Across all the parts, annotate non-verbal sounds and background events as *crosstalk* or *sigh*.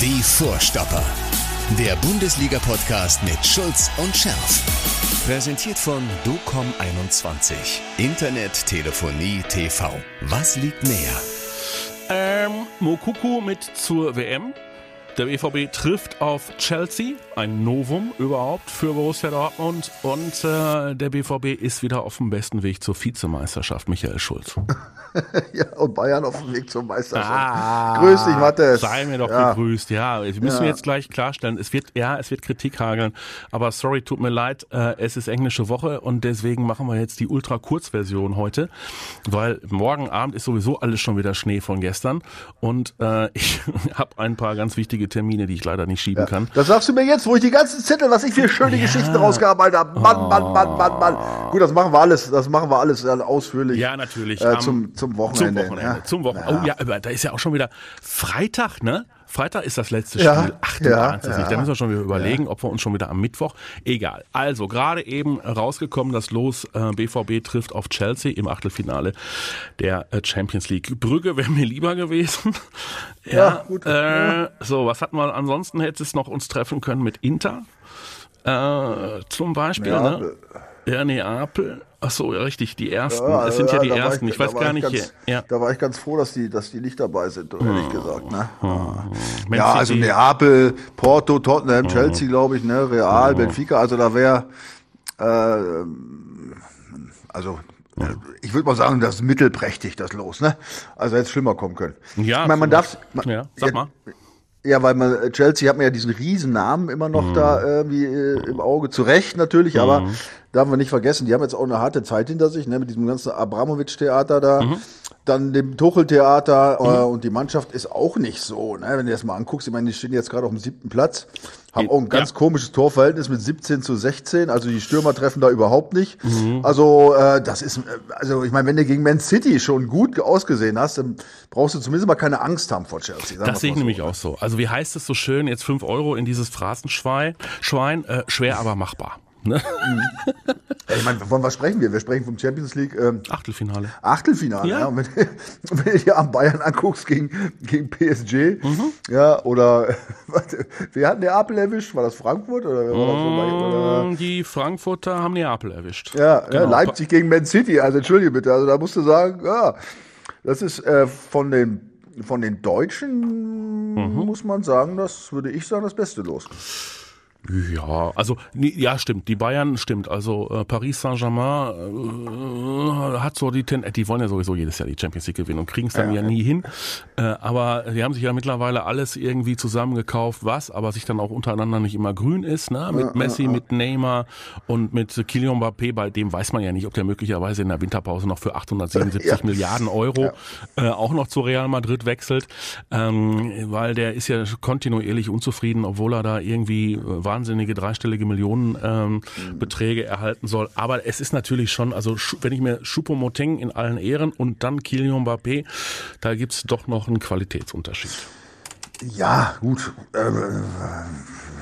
Die Vorstopper. Der Bundesliga-Podcast mit Schulz und Scherf. Präsentiert von DOCOM21. Internet, Telefonie, TV. Was liegt näher? Ähm, Mokuku mit zur WM. Der BVB trifft auf Chelsea, ein Novum überhaupt für Borussia Dortmund. Und äh, der BVB ist wieder auf dem besten Weg zur Vizemeisterschaft, Michael Schulz. *laughs* ja, und Bayern auf dem Weg zur Meisterschaft. Ah, Grüß dich, Matthias. Sei mir doch ja. gegrüßt. Ja, wir müssen ja. jetzt gleich klarstellen, es wird, ja, es wird Kritik hageln, aber sorry, tut mir leid, äh, es ist englische Woche und deswegen machen wir jetzt die ultra-Kurzversion heute, weil morgen Abend ist sowieso alles schon wieder Schnee von gestern und äh, *laughs* ich habe ein paar ganz wichtige Termine, die ich leider nicht schieben ja. kann. Das sagst du mir jetzt, wo ich die ganzen Zettel, was ich für schöne ja. Geschichten rausgearbeitet habe. Mann, Mann, Mann, Mann, Mann. Gut, das machen wir alles, das machen wir alles ausführlich. Ja, natürlich. Äh, zum, zum Wochenende. Zum Wochenende. Ja. Zum Wochenende. Oh ja, aber da ist ja auch schon wieder Freitag, ne? Freitag ist das letzte Spiel. Ja, Ach, du ja, ahnst es ja. Da müssen wir schon wieder überlegen, ja. ob wir uns schon wieder am Mittwoch. Egal. Also, gerade eben rausgekommen, das Los äh, BVB trifft auf Chelsea im Achtelfinale der äh, Champions League. Brügge wäre *laughs* mir lieber gewesen. ja, gut. Äh, so, was hatten wir ansonsten? Hätte es noch uns treffen können mit Inter. Äh, zum Beispiel, ne? Ja, Neapel. Ach so, ja, richtig, die ersten. Ja, es sind ja, ja die ersten. Ich, ich weiß gar nicht. Ganz, ja. Da war ich ganz froh, dass die, dass die nicht dabei sind, ehrlich hm. gesagt. Ne? Hm. Ja, also Neapel, Porto, Tottenham, hm. Chelsea, glaube ich, ne, Real, hm. Benfica. Also da wäre, äh, also ich würde mal sagen, das ist mittelprächtig, das los, ne? Also hätte es schlimmer kommen können. Ja, ich meine, man darf. ja, sag mal. Ja, weil man, äh, Chelsea hat mir ja diesen riesen Namen immer noch mhm. da irgendwie äh, im Auge. Zu Recht natürlich, mhm. aber darf man nicht vergessen, die haben jetzt auch eine harte Zeit hinter sich, ne, mit diesem ganzen Abramovic-Theater da. Mhm dann dem Tuchel-Theater äh, mhm. und die Mannschaft ist auch nicht so, ne? wenn du das mal anguckst. Ich meine, die stehen jetzt gerade auf dem siebten Platz, haben auch ein ganz ja. komisches Torverhältnis mit 17 zu 16. Also die Stürmer treffen da überhaupt nicht. Mhm. Also äh, das ist, also ich meine, wenn du gegen Man City schon gut ausgesehen hast, dann brauchst du zumindest mal keine Angst haben vor Chelsea. Das sehe ich so. nämlich auch so. Also wie heißt es so schön, jetzt fünf Euro in dieses Phrasenschwein, Schwein, äh, schwer aber machbar. Ne? ich meine, von was sprechen wir? Wir sprechen vom Champions League ähm, Achtelfinale. Achtelfinale, ja. ja. Wenn, *laughs* wenn, du dir am Bayern anguckst gegen, gegen PSG, mhm. ja, oder *laughs* warte, wer hat Neapel erwischt? War das Frankfurt oder wer war das so? Oder? Die Frankfurter haben Neapel erwischt. Ja, genau. ja, Leipzig gegen Man City, also entschuldige bitte, also da musst du sagen, ja, das ist äh, von den von den Deutschen mhm. muss man sagen, das würde ich sagen, das Beste los. Ja, also ja, stimmt. Die Bayern stimmt. Also äh, Paris Saint-Germain äh, hat so die Ten die wollen ja sowieso jedes Jahr die Champions League gewinnen und kriegen es dann ja, ja nie hin. Äh, aber die haben sich ja mittlerweile alles irgendwie zusammengekauft, was aber sich dann auch untereinander nicht immer grün ist, ne? Mit Messi, mit Neymar und mit Kylian Mbappé, bei dem weiß man ja nicht, ob der möglicherweise in der Winterpause noch für 877 *laughs* ja. Milliarden Euro äh, auch noch zu Real Madrid wechselt, ähm, weil der ist ja kontinuierlich unzufrieden, obwohl er da irgendwie äh, wahnsinnige dreistellige Millionenbeträge ähm, erhalten soll. Aber es ist natürlich schon, also wenn ich mir Choupo-Moting in allen Ehren und dann Kylian Mbappé, da gibt's doch noch einen Qualitätsunterschied. Ja, gut. Ähm,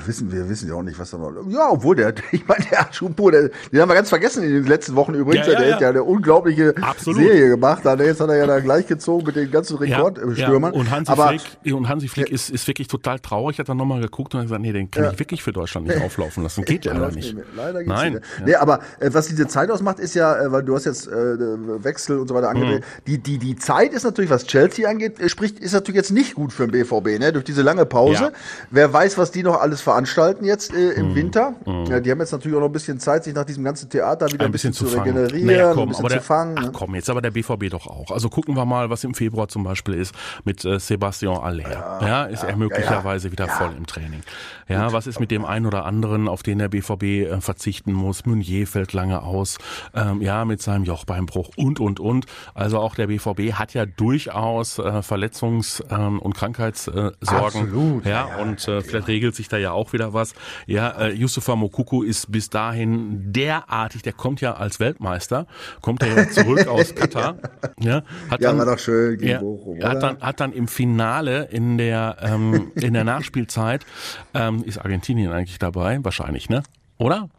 wissen wir wissen ja auch nicht, was da noch. Ja, obwohl der, *laughs* ich meine, der Schupo, der, den haben wir ganz vergessen in den letzten Wochen übrigens. Ja, ja, der ja. hat ja eine unglaubliche Absolut. Serie gemacht. Jetzt hat er ja da gleich gezogen mit den ganzen Rekordstürmern. Und Hansi Aber, Flick, und Hansi Flick ist, ist wirklich total traurig. Hat dann nochmal geguckt und hat gesagt, nee, den kann ich wirklich für Deutschland nicht *laughs* auflaufen lassen. Geht ja leider nicht. Leider geht's Nein. Nicht. Nee, aber äh, was diese Zeit ausmacht, ist ja, äh, weil du hast jetzt äh, Wechsel und so weiter angedreht. Mhm. Die, die, die Zeit ist natürlich, was Chelsea angeht, äh, spricht, ist natürlich jetzt nicht gut für den BVB, ne? Durch diese lange Pause. Wer weiß, was die noch alles veranstalten jetzt äh, im mm. Winter. Mm. Ja, die haben jetzt natürlich auch noch ein bisschen Zeit, sich nach diesem ganzen Theater wieder ein, ein bisschen, bisschen, zu regenerieren, naja, komm, ein bisschen der, zu fangen. Ach ne? komm, jetzt aber der BVB doch auch. Also gucken wir mal, was im Februar zum Beispiel ist mit äh, Sebastian Aller. Ja, ja ist ja, er möglicherweise wieder voll im Training. Ja, Gut. was ist mit dem einen oder anderen, auf den der BVB äh, verzichten muss? Meunier fällt lange aus. Ähm, ja, mit seinem Jochbeinbruch und, und, und. Also auch der BVB hat ja durchaus äh, Verletzungs- ähm, und Krankheitssorgen. Absolut. Ja, und äh, vielleicht regelt sich da ja auch wieder was. Ja, äh, Yusufa Mokuku ist bis dahin derartig, der kommt ja als Weltmeister, kommt er ja zurück *laughs* aus Katar. Ja, hat ja, dann, war doch schön gegen ja, Bochum, Hat dann, hat dann im Finale in der, ähm, in der Nachspielzeit, ähm, ist Argentinien eigentlich dabei? Wahrscheinlich, ne? Oder?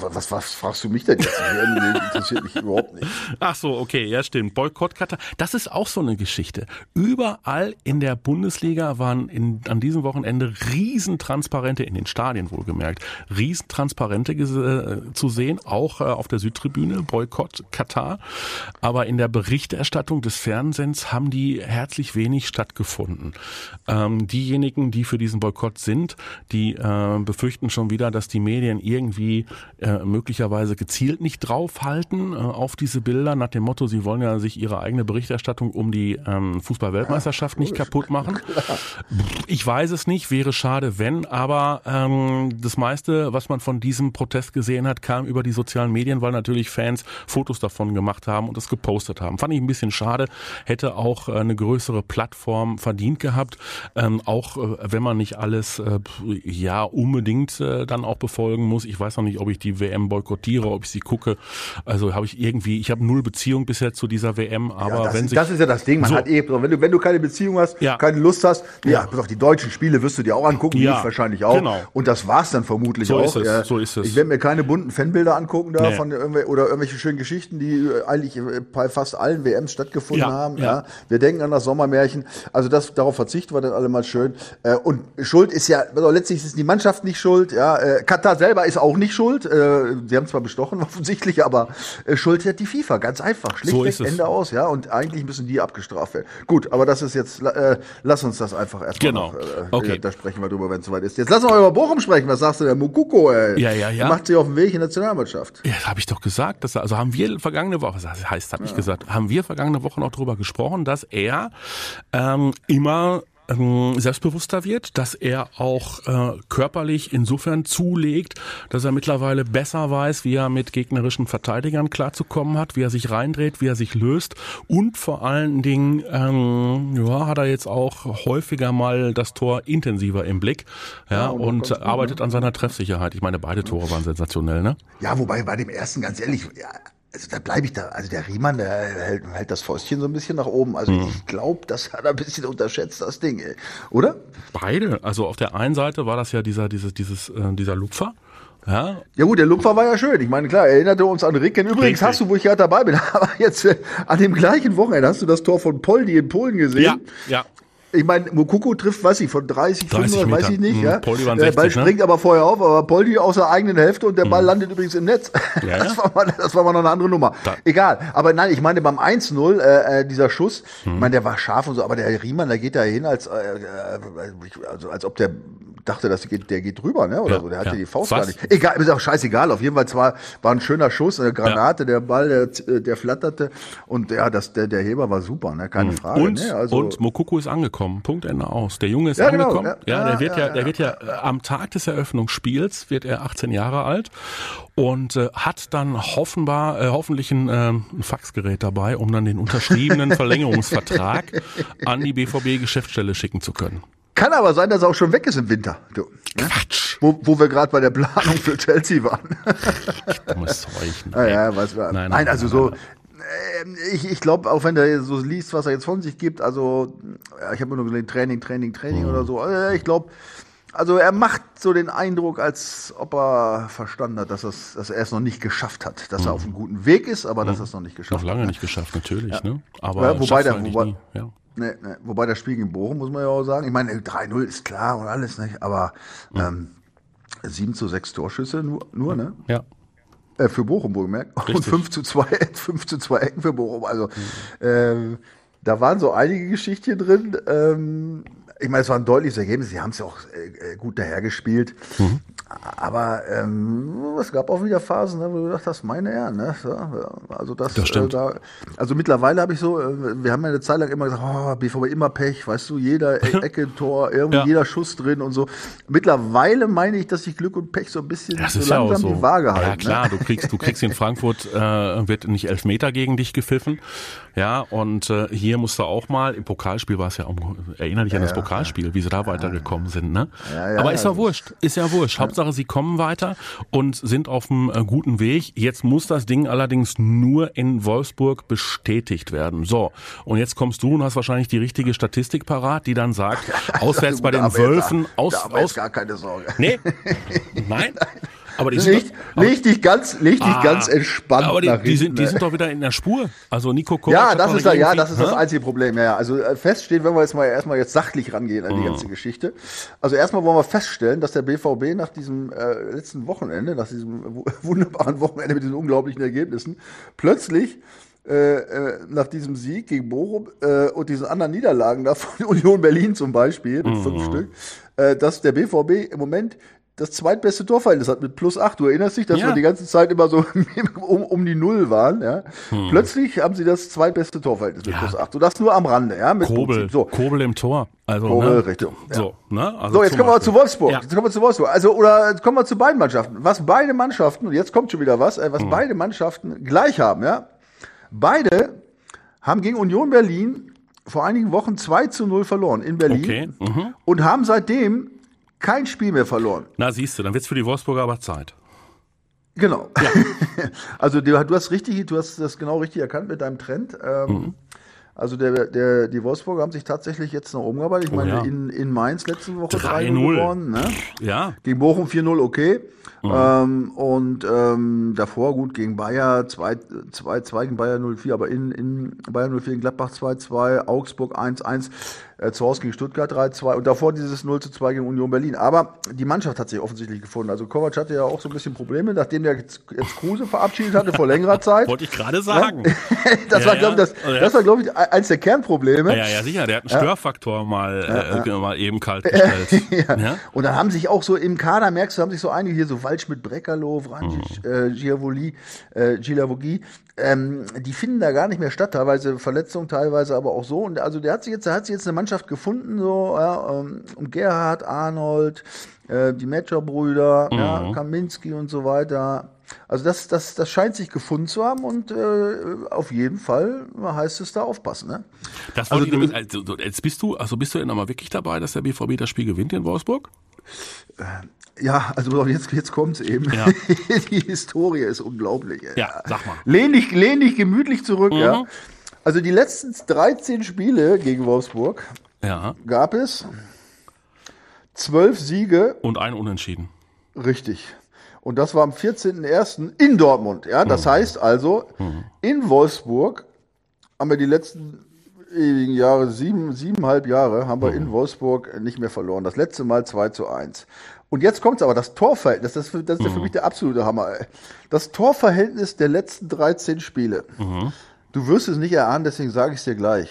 Was, was fragst du mich denn jetzt? Das interessiert mich überhaupt nicht. Ach so, okay, ja stimmt. Boykott Katar. Das ist auch so eine Geschichte. Überall in der Bundesliga waren in, an diesem Wochenende Riesentransparente, in den Stadien wohlgemerkt, Riesentransparente äh, zu sehen, auch äh, auf der Südtribüne, Boykott Katar. Aber in der Berichterstattung des Fernsehens haben die herzlich wenig stattgefunden. Ähm, diejenigen, die für diesen Boykott sind, die äh, befürchten schon wieder, dass die Medien irgendwie äh, möglicherweise gezielt nicht draufhalten äh, auf diese Bilder nach dem Motto, sie wollen ja sich ihre eigene Berichterstattung um die ähm, Fußball-Weltmeisterschaft nicht kaputt machen. Ich weiß es nicht, wäre schade, wenn, aber ähm, das meiste, was man von diesem Protest gesehen hat, kam über die sozialen Medien, weil natürlich Fans Fotos davon gemacht haben und es gepostet haben. Fand ich ein bisschen schade, hätte auch äh, eine größere Plattform verdient gehabt, ähm, auch äh, wenn man nicht alles äh, ja unbedingt äh, dann auch befolgen muss. Ich weiß noch nicht, ob ich die WM boykottiere, ob ich sie gucke. Also habe ich irgendwie, ich habe null Beziehung bisher zu dieser WM, aber ja, das, wenn sich das ist ja das Ding, man so, hat eh, wenn du, wenn du keine Beziehung hast, Ja. keine Lust hast, ja, pass auf, die deutschen Spiele wirst du dir auch angucken, Ja, ich wahrscheinlich auch. genau. Und das war's dann vermutlich So auch. ist es, Ja. so ist es. Ich werde mir keine bunten Fanbilder angucken da Nee. von irgendwel- oder irgendwelche schönen Geschichten, die äh, eigentlich äh, bei fast allen WMs stattgefunden Ja, haben. ja. Ja. Wir denken an das Sommermärchen. Also das, darauf verzichten wir dann alle mal schön. Äh, Und Schuld ist ja, also letztlich ist die Mannschaft nicht schuld. Ja, Katar selber ist auch nicht schuld. Äh, Sie haben zwar bestochen *laughs* offensichtlich, aber äh, Schuld hat die FIFA. Ganz einfach. Schlichtweg ist es. Ende aus. Ja, und eigentlich müssen die abgestraft werden. Gut, aber das ist jetzt, äh, lass uns das einfach erstmal Genau. noch, äh, Okay. da sprechen wir drüber, wenn es soweit ist. Jetzt lass uns mal über Bochum sprechen. Was sagst du, der Mukoko, ey? Ja, ja, ja. Der macht sich auf den Weg in die Nationalmannschaft. Ja, das habe ich doch gesagt. Dass, also haben wir vergangene Woche, das heißt, habe ich gesagt, haben wir vergangene Woche noch darüber gesprochen, dass er ähm, immer ähm, selbstbewusster wird, dass er auch äh, körperlich insofern zulegt, dass er mittlerweile besser weiß, wie er mit gegnerischen Verteidigern klarzukommen hat, wie er sich reindreht, wie er sich löst und vor allen Dingen ähm, ja, hat er jetzt auch häufiger mal das Tor intensiver im Blick ja, und und, gut, arbeitet an seiner Treffsicherheit. Ich meine, beide Tore waren sensationell, ne? Ja, wobei bei dem ersten, ganz ehrlich, ja, also da bleibe ich da. Also der Riemann, der hält, hält das Fäustchen so ein bisschen nach oben. Also Mhm. ich glaube, das hat er ein bisschen unterschätzt, das Ding, ey. oder? Beide. Also auf der einen Seite war das ja dieser, dieses, dieses, äh, dieser Lupfer. Ja, Ja gut, der Lupfer war ja schön. Ich meine, klar, erinnerte uns an Ricken. Übrigens Richtig. hast du, wo ich ja dabei bin, *laughs* aber jetzt äh, an dem gleichen Wochenende hast du das Tor von Poldi in Polen gesehen. ja, ja. Ich meine, Mokoko trifft, weiß ich, von 30, 30 500, weiß ich nicht. Mhm, Ja. Poldi waren der 60, Ball ne? springt aber vorher auf, aber Poldi aus der eigenen Hälfte und der Ball landet übrigens im Netz. *laughs* Ja, das, war mal, das war mal noch eine andere Nummer. Da- Egal. Aber nein, ich meine, beim 1-0, äh, äh, dieser Schuss, Mhm. ich meine, der war scharf und so, aber der Riemann, der geht da hin, als, äh, äh, also, als ob der dachte, dass der geht, der geht drüber, ne? Oder Ja, so. Der hatte ja. die Faust Was? gar nicht. Egal, ist auch scheißegal. Auf jeden Fall zwar war ein schöner Schuss, eine Granate, der Ball, der, der flatterte und ja, das, der, der Heber war super, ne? Keine Frage. Mhm. Und, ne? also, und Mokoko ist angekommen. Punkt Ende aus. Der Junge ist Ja, genau, angekommen. ja. ja, der Ja, wird ja, ja, der wird ja äh, am Tag des Eröffnungsspiels wird er 18 Jahre alt und äh, hat dann hoffenbar, äh, hoffentlich ein, äh, ein Faxgerät dabei, um dann den unterschriebenen *laughs* Verlängerungsvertrag an die BVB Geschäftsstelle schicken zu können. Kann aber sein, dass er auch schon weg ist im Winter. Du, ne? Quatsch. Wo, wo wir gerade bei der Planung für Chelsea waren. Dummes Zeug. Ah, Nein. ja, was wir, Nein, nein, nein, also so. ähm, Ich, ich glaube, auch wenn der so liest, was er jetzt von sich gibt, also ja, ich habe nur gesehen, Training, Training, Training Mhm. oder so. äh, Ich glaube, also er macht so den Eindruck, als ob er verstanden hat, dass, dass er es noch nicht geschafft hat. Dass er auf einem guten Weg ist, aber dass er es noch nicht Mhm. Noch geschafft lange hat. nicht geschafft, natürlich. Ne? Aber Ja, wobei der- wobei- nie. Ja. Nee, nee. Wobei das Spiel gegen Bochum, muss man ja auch sagen. Ich meine, 3-0 ist klar und alles, nicht? aber ähm, 7 zu 6 Torschüsse nur, nur ne? ja. Äh, für Bochum wohlgemerkt. Und Richtig. 5 zu 2, 5 *laughs* zu 2 Ecken für Bochum. Also ähm, da waren so einige Geschichten drin. Ähm, ich meine, es war ein deutliches Ergebnis. Sie haben es ja auch äh, äh, gut dahergespielt. Mhm. Aber ähm, es gab auch wieder Phasen, ne, wo du gedacht hast, meine Herren, ne? Ja, also das, Das stimmt. Äh, da, also mittlerweile habe ich so, äh, wir haben ja eine Zeit lang immer gesagt, oh, BVB immer Pech, weißt du, jeder E- Ecke, Tor, irgendwie Ja. jeder Schuss drin und so. Mittlerweile meine ich, dass sich Glück und Pech so ein bisschen Das so ist ja langsam so. die Waage halten. ja klar, ne? du kriegst, du kriegst in Frankfurt äh, wird nicht elf Meter gegen dich gepfiffen, ja und äh, hier musst du auch mal im Pokalspiel war es ja auch, erinnere dich an das Pokalspiel, wie sie da weitergekommen sind, ne? Aber ist ja wurscht, ist ja wurscht. Hauptsache sie kommen weiter und sind auf einem äh, guten Weg. Jetzt muss das Ding allerdings nur in Wolfsburg bestätigt werden. So und jetzt kommst du und hast wahrscheinlich die richtige Statistik parat, die dann sagt, *laughs* auswärts bei den Wölfen, aus, aus gar keine Sorge. Nee? *laughs* Nein? Aber die leg, sind doch, leg dich ganz, leg dich Ah, ganz entspannt aber die, nach die, sind, hinten, die ne? sind doch wieder in der Spur. Also Nico Kovac Ja, das ist, da, ja, das ist das einzige Problem. Ja, ja. Also äh, feststeht, wenn wir jetzt mal erstmal jetzt sachlich rangehen an die ganze Geschichte. Also erstmal wollen wir feststellen, dass der BVB nach diesem äh, letzten Wochenende, nach diesem wu- *laughs* wunderbaren Wochenende mit diesen unglaublichen Ergebnissen, plötzlich äh, äh, nach diesem Sieg gegen Bochum äh, und diesen anderen Niederlagen da *laughs* von Union Berlin zum Beispiel, mit fünf Stück, äh, dass der BVB im Moment das zweitbeste Torverhältnis hat mit plus acht. Du erinnerst dich, dass Ja. wir die ganze Zeit immer so *laughs* um, um die Null waren. Ja? Plötzlich haben sie das zweitbeste Torverhältnis mit Hm. Ja. plus acht. Und das nur am Rande. Ja? Mit Kobel. So. Kobel im Tor. Also, Kobel, ne? richtig, ja. So, ne? Also So, jetzt kommen wir zu Wolfsburg. Jetzt kommen wir zu Wolfsburg. Also, oder jetzt kommen wir zu beiden Mannschaften. Was beide Mannschaften, und jetzt kommt schon wieder was, äh, Hm. was beide Mannschaften gleich haben, ja. Beide haben gegen Union Berlin vor einigen Wochen 2 zu 0 verloren in Berlin Okay. Mhm. und haben seitdem kein Spiel mehr verloren. Na, siehst du, dann wird's für die Wolfsburger aber Zeit. Genau. *laughs* also du, du hast richtig, du hast das genau richtig erkannt mit deinem Trend. Ähm, Mhm. Also der, der, die Wolfsburger haben sich tatsächlich jetzt nach oben gearbeitet. Ich Oh meine, ja. in, in Mainz letzte Woche 3-0. 3-0 gewonnen. Ne? Ja. Gegen Bochum 4-0, okay. Mhm. Ähm, und ähm, davor gut gegen Bayer 2-2 gegen Bayer 0-4, aber in, in Bayer 0-4 in Gladbach 2-2, Augsburg 1-1, äh, zu Hause gegen Stuttgart 3-2 und davor dieses 0-2 gegen Union Berlin. Aber die Mannschaft hat sich offensichtlich gefunden. Also Kovac hatte ja auch so ein bisschen Probleme, nachdem der jetzt, Kruse verabschiedet hatte vor längerer *laughs* Zeit. Wollte ich gerade sagen. *laughs* das Ja, war, ja. ich, das, Ja. das war, glaube ich, eins der Kernprobleme. Ja, ja, sicher, der hat einen Störfaktor mal, äh, mal eben kalt *laughs* gestellt. Und dann haben sich auch so im Kader, merkst du, haben sich so einige hier, so Waldschmidt, Breckerloh, Vranjic, äh, Giavoli, äh, Gilavogi, ähm, die finden da gar nicht mehr statt, teilweise Verletzungen, teilweise aber auch so. Und also der hat sich jetzt, der hat sich jetzt eine Mannschaft gefunden, so, ja, ähm, um Gerhard, Arnold, äh, die Metscher-Brüder, ja, Kaminski und so weiter. Also das, das, das scheint sich gefunden zu haben und äh, auf jeden Fall heißt es da aufpassen, ne? Das Also nämlich, also, jetzt bist du, also bist du denn nochmal wirklich dabei, dass der BVB das Spiel gewinnt in Wolfsburg? Ja, also jetzt, jetzt kommt's eben. Ja. *laughs* Die Historie ist unglaublich. ey. Ja, sag mal. Lehn dich, lehn dich gemütlich zurück, ja. Also die letzten 13 Spiele gegen Wolfsburg Ja. gab es zwölf Siege, Und ein Unentschieden. richtig. Und das war am 14.01. in Dortmund, ja. Das heißt also, in Wolfsburg haben wir die letzten ewigen Jahre, sieben, siebeneinhalb Jahre, haben wir in Wolfsburg nicht mehr verloren. Das letzte Mal 2 zu 1. Und jetzt kommt's aber, das Torverhältnis, das, ist für- das ist ja für mich der absolute Hammer. Ey. Das Torverhältnis der letzten 13 Spiele. Du wirst es nicht erahnen, deswegen sage ich es dir gleich.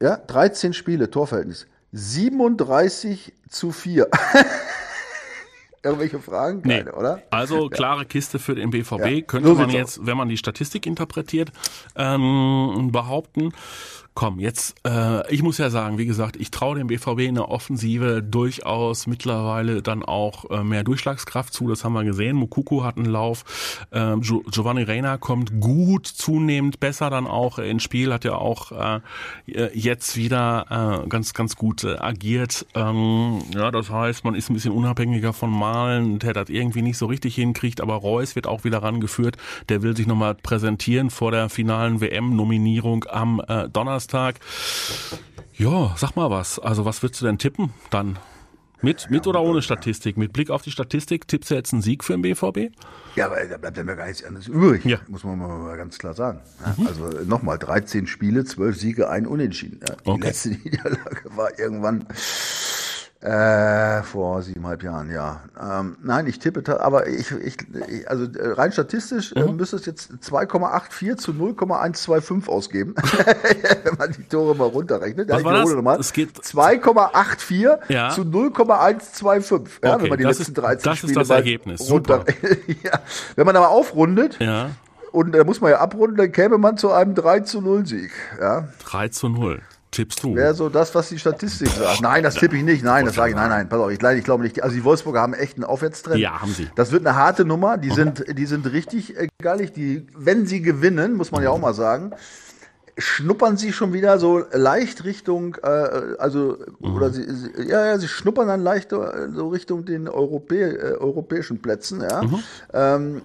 Ja, 13 Spiele, Torverhältnis. 37 zu 4. *laughs* Irgendwelche Fragen? Nee. Keine, oder? Also klare Kiste für den BVB. Ja, Könnte so man jetzt, wenn man die Statistik interpretiert, ähm, behaupten. Komm, jetzt, äh, ich muss ja sagen, wie gesagt, ich traue dem BVB in der Offensive durchaus mittlerweile dann auch äh, mehr Durchschlagskraft zu. Das haben wir gesehen. Mukuku hat einen Lauf. Ähm, Gio Giovanni Reina kommt gut, zunehmend besser dann auch ins Spiel. Hat ja auch äh, jetzt wieder äh, ganz, ganz gut äh, agiert. Ähm, ja, das heißt, man ist ein bisschen unabhängiger von Malen, der das irgendwie nicht so richtig hinkriegt. Aber Reus wird auch wieder rangeführt. Der will sich nochmal präsentieren vor der finalen WM-Nominierung am äh, Donnerstag. Ja, sag mal was. Also was würdest du denn tippen dann? Mit, mit oder ohne Statistik? Mit Blick auf die Statistik tippst du jetzt einen Sieg für den BVB? Ja, aber da bleibt ja mir gar nichts anderes übrig. Ja. Muss man mal, ganz klar sagen. Ja, Also nochmal, 13 Spiele, 12 Siege, ein Unentschieden. Die Okay. letzte *laughs* Niederlage war irgendwann äh, vor siebeneinhalb Jahren, ja. Ähm, nein, ich tippe, aber ich, ich, ich also äh, rein statistisch äh, müsste es jetzt 2,84 zu 0,125 ausgeben, *laughs* wenn man die Tore mal runterrechnet. Ja, Was ich war das? nochmal. Es geht- 2,84 Ja. zu 0,125, ja, Okay, wenn man die das letzten ist- 13 das ist Spiele das mal Ergebnis. runter. *laughs* ja. Wenn man aber aufrundet, Ja, und da muss man ja abrunden, dann käme man zu einem 3 zu 0 Sieg. Ja, 3 zu 0. Tippst du? wäre so das, was die Statistik sagt. Nein, das tippe ich nicht. Nein, das sage ich. Nein, nein, pass auf, ich, ich glaube nicht. Also die Wolfsburger haben echt einen Aufwärtstrend. Ja, haben sie. Das wird eine harte Nummer. Die sind, die sind richtig äh, gallig. Die, wenn sie gewinnen, muss man ja auch mal sagen, schnuppern sie schon wieder so leicht Richtung, äh, also, oder sie, sie, ja, ja, sie schnuppern dann leicht äh, so Richtung den Europä äh, europäischen Plätzen, ja. Ähm,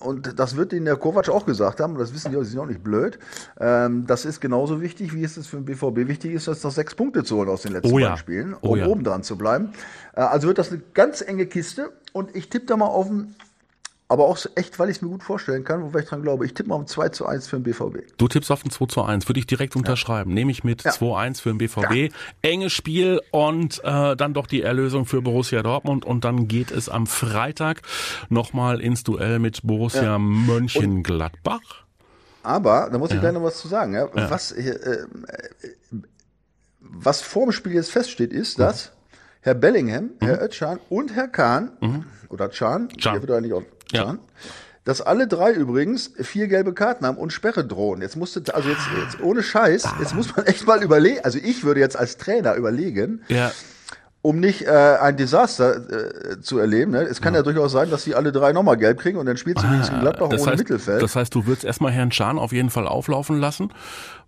und das wird Ihnen der Kovac auch gesagt haben, das wissen die, die sind auch nicht blöd. Ähm, das ist genauso wichtig, wie es für den BVB wichtig ist, dass noch sechs Punkte zu holen aus den letzten Oh ja. beiden Spielen, Oh um ja. oben dran zu bleiben. Äh, also wird das eine ganz enge Kiste und ich tippe da mal auf ein, aber auch so echt, weil ich es mir gut vorstellen kann, wobei ich dran glaube, ich tippe mal um 2 zu 1 für den BVB. Du tippst auf ein 2 zu 1, würde ich direkt unterschreiben. Nehme ich mit Ja. 2-1 für den BVB. Enges Spiel und äh, dann doch die Erlösung für Borussia Dortmund und dann geht es am Freitag nochmal ins Duell mit Borussia Mönchengladbach. Aber, da muss ich gleich noch was zu sagen. Ja? Was, äh, äh, was vor dem Spiel jetzt feststeht, ist, dass Herr Bellingham, Herr Özcan und Herr Kahn, oder Can, Can. der wird eigentlich auch Ja. Can, dass alle drei übrigens vier gelbe Karten haben und Sperre drohen. Jetzt musste, also jetzt, jetzt ohne Scheiß, jetzt muss man echt mal überlegen, also ich würde jetzt als Trainer überlegen, Ja, um nicht äh, ein Desaster äh, zu erleben. Ne? Es kann ja. durchaus sein, dass die alle drei nochmal gelb kriegen und dann spielst du wenigstens in Gladbach das ohne heißt, Mittelfeld. das heißt, du würdest erstmal Herrn Can auf jeden Fall auflaufen lassen,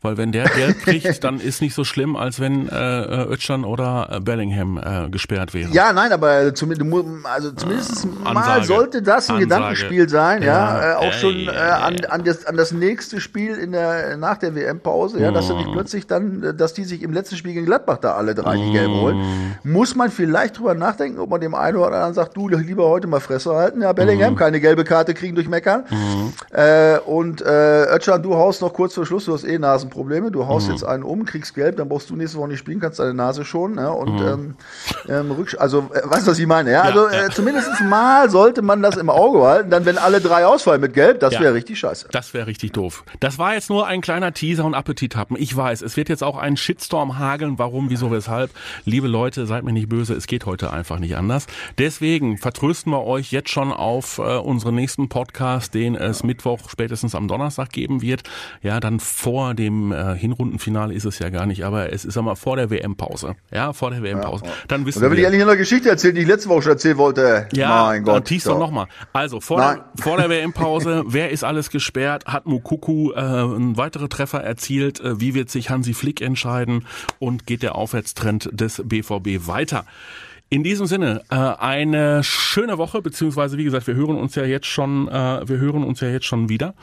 weil wenn der gelb kriegt, *laughs* dann ist nicht so schlimm, als wenn äh, Özcan oder äh, Bellingham äh, gesperrt wären. Ja, nein, aber zumindest, also zumindest mal Ansage. sollte das ein Ansage. Gedankenspiel sein, ja, Ja, äh, auch ja, schon ja, äh, ja, an, ja. an, das, an das nächste Spiel in der, nach der WM-Pause, ja, dass du Mhm. nicht plötzlich dann, äh, dass die sich im letzten Spiel gegen Gladbach da alle drei die gelb Mhm. holen. Muss man vielleicht drüber nachdenken, ob man dem einen oder anderen sagt, du lieber heute mal Fresse halten, ja, Bellingham, Mhm. keine gelbe Karte kriegen durch Meckern. Äh, und äh, Özcan, du haust noch kurz vor Schluss, du hast eh Nasenprobleme, du Mhm. haust jetzt einen um, kriegst gelb, dann brauchst du nächste Woche nicht spielen, kannst deine Nase schonen, ja, und ähm, ähm, Rücksch also äh, weißt du, was ich meine? Ja, also Mhm. ja. äh, zumindest mal sollte man das im Auge behalten, dann wenn alle drei ausfallen mit gelb, das Ja. wäre richtig scheiße. Das wäre richtig doof. Das war jetzt nur ein kleiner Teaser und Appetit happen. Ich weiß, es wird jetzt auch einen Shitstorm hageln. Warum, wieso, weshalb? Liebe Leute, seid mir nicht böse. Es geht heute einfach nicht anders. Deswegen vertrösten wir euch jetzt schon auf äh, unseren nächsten Podcast, den es Mittwoch, spätestens am Donnerstag geben wird. Ja, dann vor dem äh, Hinrundenfinale ist es ja gar nicht, aber es ist einmal vor der WM-Pause. Ja, vor der WM-Pause. Dann wissen Und da will wir. ich eigentlich noch eine Geschichte erzählen, die ich letzte Woche schon erzählen wollte. Ja, mein dann Gott. tease So. doch nochmal. Also, vor Nein. der, *laughs* vor der WM-Pause, wer ist alles gesperrt? Hat Mukuku äh, einen weitere Treffer erzielt? Äh, wie wird sich Hansi Flick entscheiden? Und geht der Aufwärtstrend des BVB weiter? In diesem Sinne, äh, eine schöne Woche, beziehungsweise wie gesagt, wir hören uns ja jetzt schon, äh, wir hören uns ja jetzt schon wieder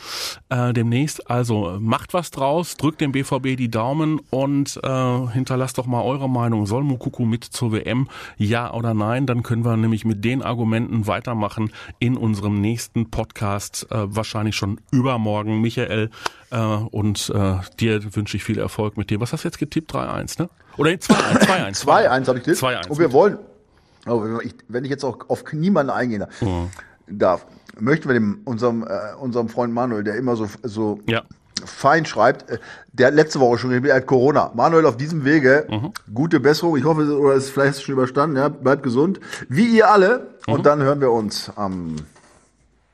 äh, demnächst. Also macht was draus, drückt dem BVB die Daumen und äh, hinterlasst doch mal eure Meinung. Soll Mukuku mit zur WM? Ja oder nein? Dann können wir nämlich mit den Argumenten weitermachen in unserem nächsten Podcast, äh, wahrscheinlich schon übermorgen. Michael, äh, und äh, dir wünsche ich viel Erfolg mit dir. Was hast du jetzt getippt? 3-1, ne? Oder 2-1, 2-1. 2-1 habe ich das. 2-1. Und wir wollen, wenn ich, wenn ich jetzt auch auf niemanden eingehen darf, möchten wir dem, unserem, äh, unserem Freund Manuel, der immer so, so Ja. fein schreibt, äh, der hat letzte Woche schon er hat Corona. Manuel, auf diesem Wege, Mhm. gute Besserung. Ich hoffe, oder ist vielleicht schon überstanden, ja, bleibt gesund. Wie ihr alle. Mhm. Und dann hören wir uns am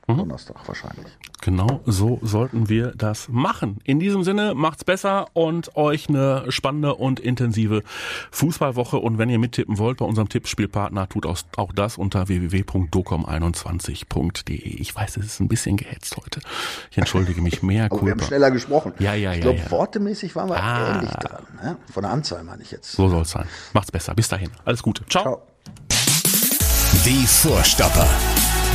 Donnerstag wahrscheinlich. Genau so sollten wir das machen. In diesem Sinne, macht's besser und euch eine spannende und intensive Fußballwoche. Und wenn ihr mittippen wollt bei unserem Tippspielpartner, tut auch auch das unter www.docom21.de. Ich weiß, es ist ein bisschen gehetzt heute. Ich entschuldige mich mehr. *laughs* Aber wir haben schneller gesprochen. Ja, ja, Ich ja, glaube, ja. wortemäßig waren wir Ah. ähnlich dran. Ne? Von der Anzahl meine ich jetzt. So soll's sein. Macht's besser. Bis dahin. Alles Gute. Ciao. Ciao. Die Vorstopper.